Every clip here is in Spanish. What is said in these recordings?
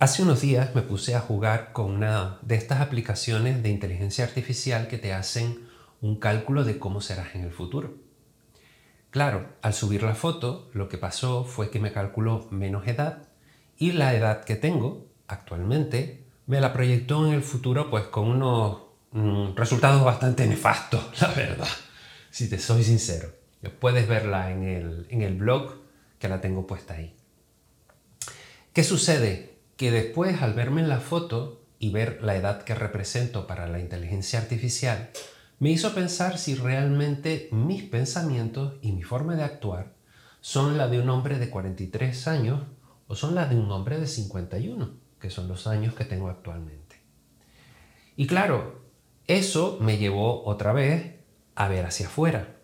Hace unos días me puse a jugar con una de estas aplicaciones de inteligencia artificial que te hacen un cálculo de cómo serás en el futuro. Claro, al subir la foto, lo que pasó fue que me calculó menos edad y la edad que tengo actualmente me la proyectó en el futuro pues con unos mm, resultados bastante nefastos, la verdad, si te soy sincero. Puedes verla en el, en el blog que la tengo puesta ahí. ¿Qué sucede? Que después al verme en la foto y ver la edad que represento para la inteligencia artificial, me hizo pensar si realmente mis pensamientos y mi forma de actuar son la de un hombre de 43 años o son la de un hombre de 51, que son los años que tengo actualmente. Y claro, eso me llevó otra vez a ver hacia afuera.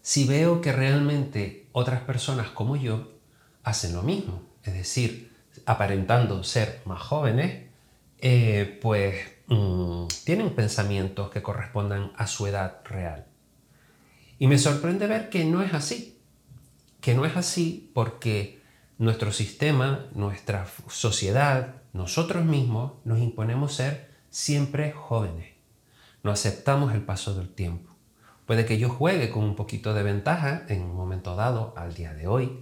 Si veo que realmente otras personas como yo hacen lo mismo, es decir, aparentando ser más jóvenes, eh, pues mm, tienen pensamientos que correspondan a su edad real. Y me sorprende ver que no es así, que no es así porque nuestro sistema, nuestra sociedad, nosotros mismos nos imponemos ser siempre jóvenes. No aceptamos el paso del tiempo. Puede que yo juegue con un poquito de ventaja en un momento dado, al día de hoy,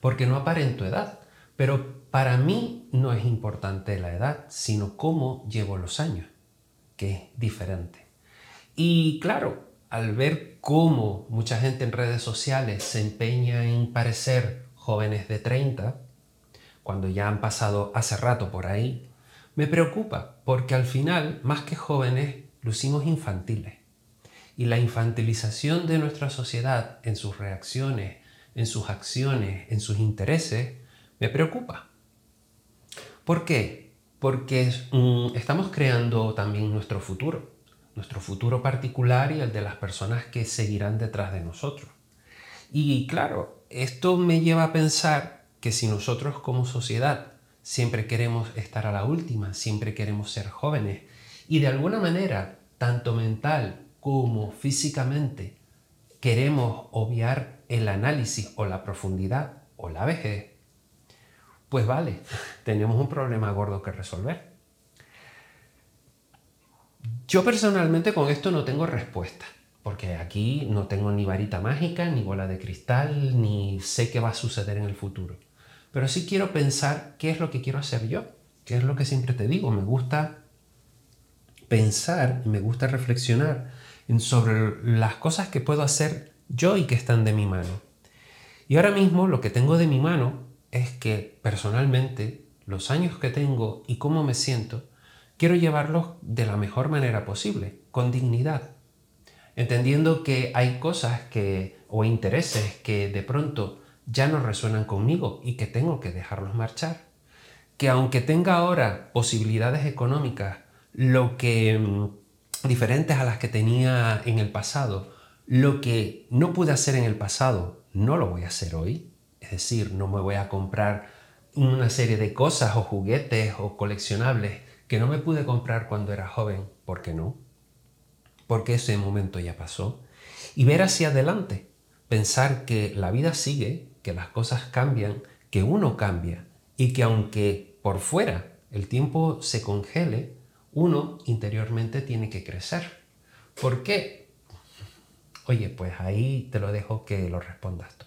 porque no aparento edad. Pero para mí no es importante la edad, sino cómo llevo los años, que es diferente. Y claro, al ver cómo mucha gente en redes sociales se empeña en parecer jóvenes de 30, cuando ya han pasado hace rato por ahí, me preocupa, porque al final, más que jóvenes, lucimos infantiles. Y la infantilización de nuestra sociedad en sus reacciones, en sus acciones, en sus intereses, me preocupa. ¿Por qué? Porque mm, estamos creando también nuestro futuro, nuestro futuro particular y el de las personas que seguirán detrás de nosotros. Y claro, esto me lleva a pensar que si nosotros como sociedad siempre queremos estar a la última, siempre queremos ser jóvenes y de alguna manera, tanto mental como físicamente, queremos obviar el análisis o la profundidad o la vejez, pues vale, tenemos un problema gordo que resolver. Yo personalmente con esto no tengo respuesta, porque aquí no tengo ni varita mágica, ni bola de cristal, ni sé qué va a suceder en el futuro. Pero sí quiero pensar qué es lo que quiero hacer yo, qué es lo que siempre te digo. Me gusta pensar, me gusta reflexionar sobre las cosas que puedo hacer yo y que están de mi mano. Y ahora mismo lo que tengo de mi mano es que personalmente los años que tengo y cómo me siento, quiero llevarlos de la mejor manera posible, con dignidad, entendiendo que hay cosas que o intereses que de pronto ya no resuenan conmigo y que tengo que dejarlos marchar. Que aunque tenga ahora posibilidades económicas lo que mm, diferentes a las que tenía en el pasado, lo que no pude hacer en el pasado, no lo voy a hacer hoy. Es decir, no me voy a comprar una serie de cosas o juguetes o coleccionables que no me pude comprar cuando era joven. ¿Por qué no? Porque ese momento ya pasó. Y ver hacia adelante. Pensar que la vida sigue, que las cosas cambian, que uno cambia y que aunque por fuera el tiempo se congele, uno interiormente tiene que crecer. ¿Por qué? Oye, pues ahí te lo dejo que lo respondas tú.